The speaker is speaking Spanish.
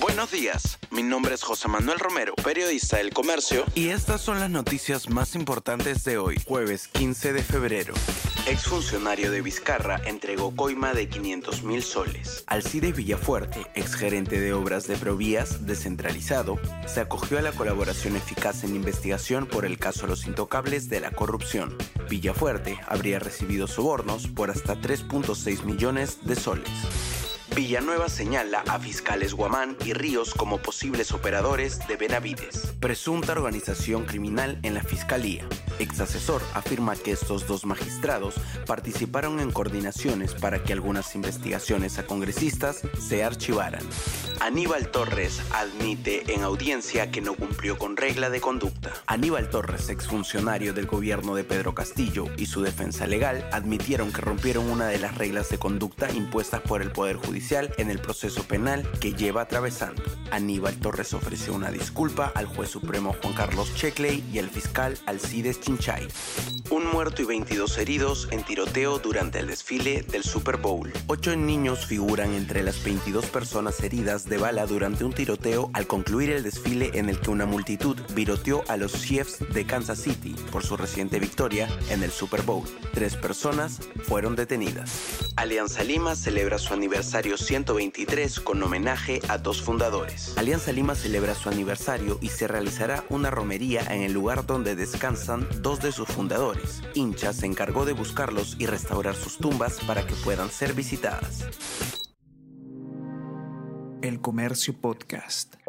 Buenos días, mi nombre es José Manuel Romero, periodista del Comercio, y estas son las noticias más importantes de hoy, jueves 15 de febrero. Exfuncionario de Vizcarra entregó coima de 500 mil soles. Alcides Villafuerte, exgerente de obras de Provías, descentralizado, se acogió a la colaboración eficaz en investigación por el caso Los Intocables de la corrupción. Villafuerte habría recibido sobornos por hasta 3.6 millones de soles. Villanueva señala a fiscales Guamán y Ríos como posibles operadores de Benavides. Presunta organización criminal en la fiscalía. Ex asesor afirma que estos dos magistrados participaron en coordinaciones para que algunas investigaciones a congresistas se archivaran. Aníbal Torres admite en audiencia que no cumplió con regla de conducta. Aníbal Torres, exfuncionario del gobierno de Pedro Castillo, y su defensa legal admitieron que rompieron una de las reglas de conducta impuestas por el Poder Judicial en el proceso penal que lleva atravesando. Aníbal Torres ofreció una disculpa al juez supremo Juan Carlos Checley y al fiscal Alcides Un muerto y 22 heridos en tiroteo durante el desfile del Super Bowl. Ocho niños figuran entre las 22 personas heridas de bala durante un tiroteo al concluir el desfile en el que una multitud viroteó a los Chiefs de Kansas City por su reciente victoria en el Super Bowl. Tres personas fueron detenidas. Alianza Lima celebra su aniversario 123 con homenaje a dos fundadores. Alianza Lima celebra su aniversario y se realizará una romería en el lugar donde descansan dos de sus fundadores. Hincha se encargó de buscarlos y restaurar sus tumbas para que puedan ser visitadas. El Comercio Podcast.